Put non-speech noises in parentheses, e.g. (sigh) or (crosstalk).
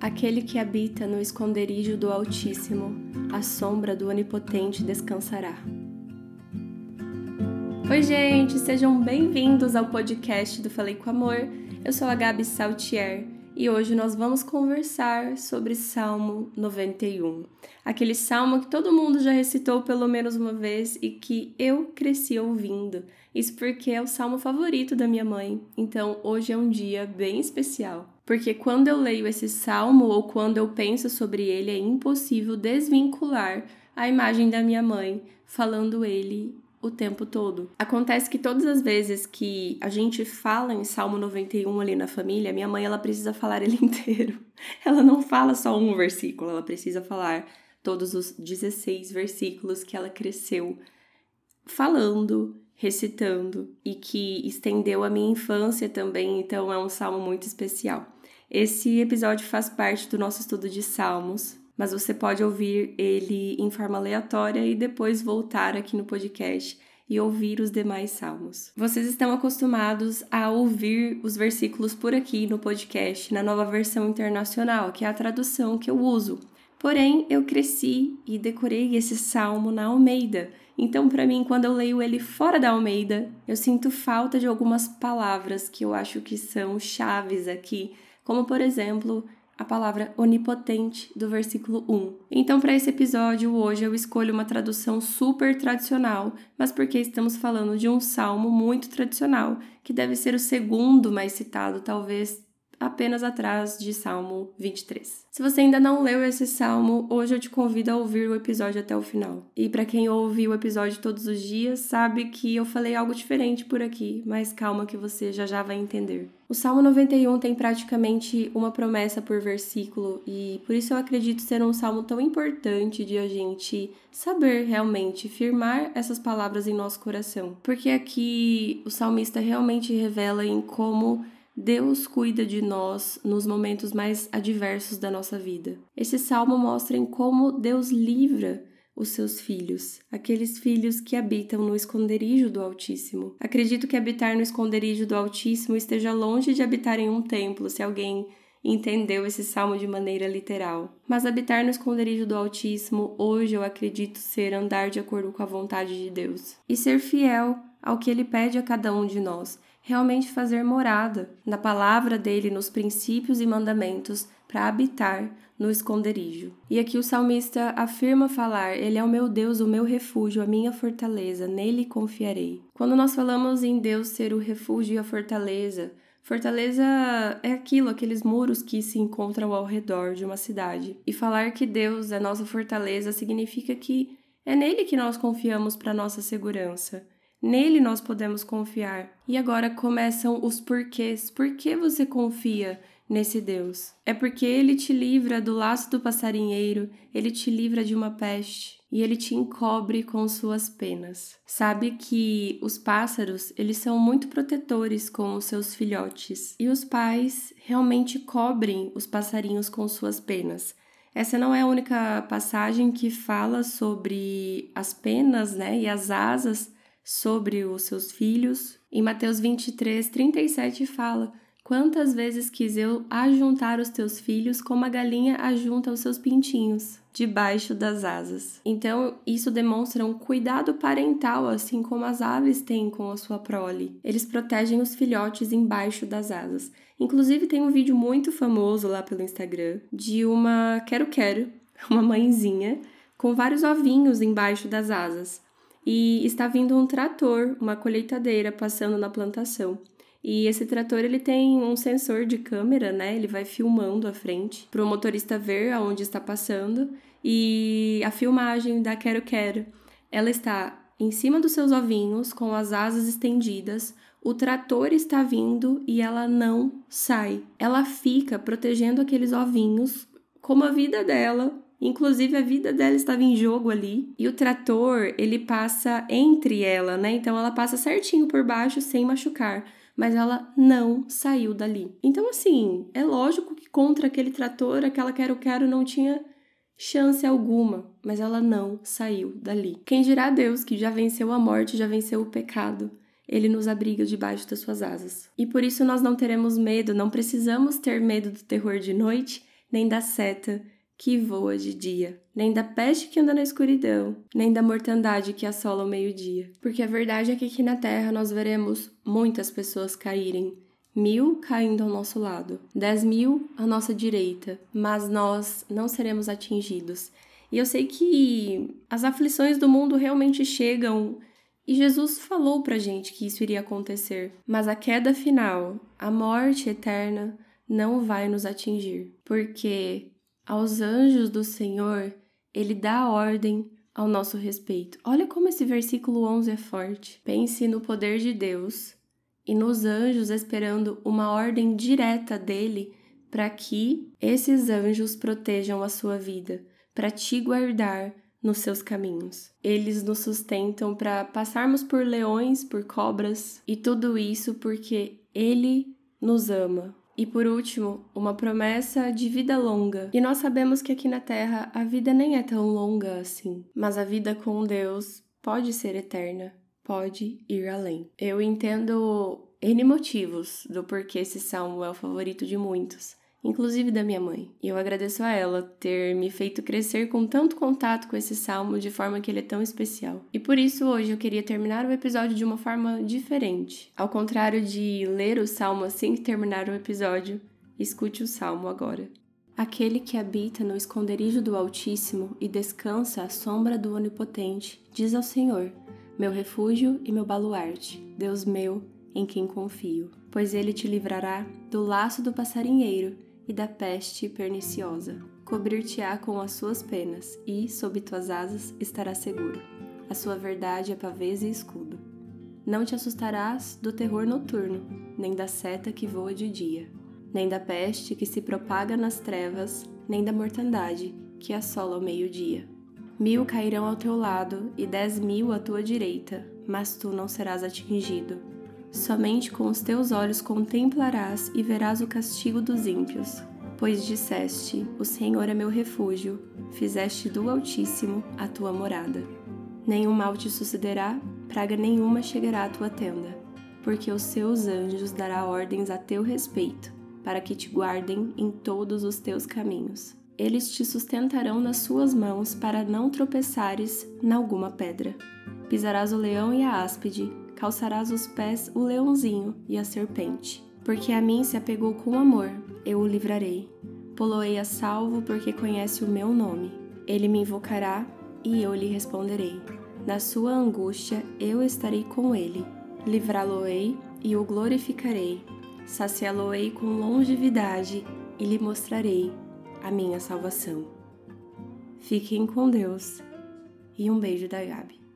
Aquele que habita no esconderijo do Altíssimo, a sombra do Onipotente descansará. Oi, gente, sejam bem-vindos ao podcast do Falei com Amor. Eu sou a Gabi Saltier e hoje nós vamos conversar sobre Salmo 91. Aquele salmo que todo mundo já recitou pelo menos uma vez e que eu cresci ouvindo. Isso porque é o salmo favorito da minha mãe. Então, hoje é um dia bem especial. Porque quando eu leio esse salmo ou quando eu penso sobre ele, é impossível desvincular a imagem da minha mãe falando ele o tempo todo. Acontece que todas as vezes que a gente fala em Salmo 91 ali na família, minha mãe ela precisa falar ele (laughs) inteiro. Ela não fala só um versículo, ela precisa falar todos os 16 versículos que ela cresceu falando, recitando e que estendeu a minha infância também, então é um salmo muito especial. Esse episódio faz parte do nosso estudo de salmos mas você pode ouvir ele em forma aleatória e depois voltar aqui no podcast e ouvir os demais salmos. Vocês estão acostumados a ouvir os versículos por aqui no podcast, na nova versão internacional, que é a tradução que eu uso. Porém, eu cresci e decorei esse salmo na Almeida. Então, para mim, quando eu leio ele fora da Almeida, eu sinto falta de algumas palavras que eu acho que são chaves aqui, como por exemplo, a palavra onipotente do versículo 1. Então, para esse episódio, hoje eu escolho uma tradução super tradicional, mas porque estamos falando de um salmo muito tradicional, que deve ser o segundo mais citado, talvez apenas atrás de Salmo 23. Se você ainda não leu esse salmo, hoje eu te convido a ouvir o episódio até o final. E para quem ouve o episódio todos os dias, sabe que eu falei algo diferente por aqui, mas calma que você já já vai entender. O Salmo 91 tem praticamente uma promessa por versículo e por isso eu acredito ser um salmo tão importante de a gente saber realmente firmar essas palavras em nosso coração. Porque aqui o salmista realmente revela em como Deus cuida de nós nos momentos mais adversos da nossa vida. Esse salmo mostra em como Deus livra os seus filhos, aqueles filhos que habitam no esconderijo do Altíssimo. Acredito que habitar no esconderijo do Altíssimo esteja longe de habitar em um templo, se alguém entendeu esse salmo de maneira literal. Mas habitar no esconderijo do Altíssimo, hoje eu acredito ser andar de acordo com a vontade de Deus e ser fiel ao que ele pede a cada um de nós realmente fazer morada na palavra dele, nos princípios e mandamentos, para habitar no esconderijo. E aqui o salmista afirma falar: Ele é o meu Deus, o meu refúgio, a minha fortaleza, nele confiarei. Quando nós falamos em Deus ser o refúgio e a fortaleza, Fortaleza é aquilo, aqueles muros que se encontram ao redor de uma cidade. E falar que Deus é nossa fortaleza significa que é nele que nós confiamos para nossa segurança. Nele nós podemos confiar. E agora começam os porquês. Por que você confia nesse Deus? É porque ele te livra do laço do passarinheiro, ele te livra de uma peste e ele te encobre com suas penas. Sabe que os pássaros, eles são muito protetores com os seus filhotes e os pais realmente cobrem os passarinhos com suas penas. Essa não é a única passagem que fala sobre as penas, né, e as asas sobre os seus filhos. Em Mateus 23, 37 fala: Quantas vezes quis eu ajuntar os teus filhos como a galinha ajunta os seus pintinhos debaixo das asas. Então, isso demonstra um cuidado parental, assim como as aves têm com a sua prole. Eles protegem os filhotes embaixo das asas. Inclusive, tem um vídeo muito famoso lá pelo Instagram de uma quero-quero, (laughs) uma mãezinha, com vários ovinhos embaixo das asas e está vindo um trator, uma colheitadeira passando na plantação. E esse trator ele tem um sensor de câmera, né? Ele vai filmando a frente para o motorista ver aonde está passando. E a filmagem da Quero Quero, ela está em cima dos seus ovinhos com as asas estendidas. O trator está vindo e ela não sai. Ela fica protegendo aqueles ovinhos como a vida dela Inclusive a vida dela estava em jogo ali e o trator ele passa entre ela, né? Então ela passa certinho por baixo sem machucar, mas ela não saiu dali. Então assim, é lógico que contra aquele trator, aquela quero quero não tinha chance alguma, mas ela não saiu dali. Quem dirá Deus que já venceu a morte, já venceu o pecado? Ele nos abriga debaixo das suas asas. E por isso nós não teremos medo, não precisamos ter medo do terror de noite, nem da seta que voa de dia, nem da peste que anda na escuridão, nem da mortandade que assola o meio-dia. Porque a verdade é que aqui na terra nós veremos muitas pessoas caírem, mil caindo ao nosso lado, dez mil à nossa direita, mas nós não seremos atingidos. E eu sei que as aflições do mundo realmente chegam. E Jesus falou pra gente que isso iria acontecer, mas a queda final, a morte eterna, não vai nos atingir, porque aos anjos do Senhor, ele dá ordem ao nosso respeito. Olha como esse versículo 11 é forte. Pense no poder de Deus e nos anjos esperando uma ordem direta dele para que esses anjos protejam a sua vida, para te guardar nos seus caminhos. Eles nos sustentam para passarmos por leões, por cobras e tudo isso porque ele nos ama, e por último, uma promessa de vida longa. E nós sabemos que aqui na Terra a vida nem é tão longa assim, mas a vida com Deus pode ser eterna, pode ir além. Eu entendo N motivos do porquê esse salmo é o favorito de muitos inclusive da minha mãe. E eu agradeço a ela ter me feito crescer com tanto contato com esse salmo de forma que ele é tão especial. E por isso hoje eu queria terminar o episódio de uma forma diferente. Ao contrário de ler o salmo assim que terminar o episódio, escute o salmo agora. Aquele que habita no esconderijo do Altíssimo e descansa à sombra do Onipotente, diz ao Senhor: Meu refúgio e meu baluarte, Deus meu, em quem confio. Pois ele te livrará do laço do passarinheiro e da peste perniciosa. Cobrir-te-á com as suas penas, e, sob tuas asas, estarás seguro. A sua verdade é pavês e escudo. Não te assustarás do terror noturno, nem da seta que voa de dia, nem da peste que se propaga nas trevas, nem da mortandade que assola ao meio-dia. Mil cairão ao teu lado e dez mil à tua direita, mas tu não serás atingido. Somente com os teus olhos contemplarás e verás o castigo dos ímpios. Pois disseste: O Senhor é meu refúgio, fizeste do Altíssimo a tua morada. Nenhum mal te sucederá, praga nenhuma chegará à tua tenda, porque os seus anjos dará ordens a teu respeito, para que te guardem em todos os teus caminhos. Eles te sustentarão nas suas mãos para não tropeçares em alguma pedra. Pisarás o leão e a áspide, calçarás os pés o leãozinho e a serpente. Porque a mim se apegou com amor, eu o livrarei. Poloei a salvo porque conhece o meu nome. Ele me invocará e eu lhe responderei. Na sua angústia eu estarei com ele. Livrá-lo-ei e o glorificarei. Saciá-lo-ei com longevidade e lhe mostrarei a minha salvação. Fiquem com Deus e um beijo da Gabi.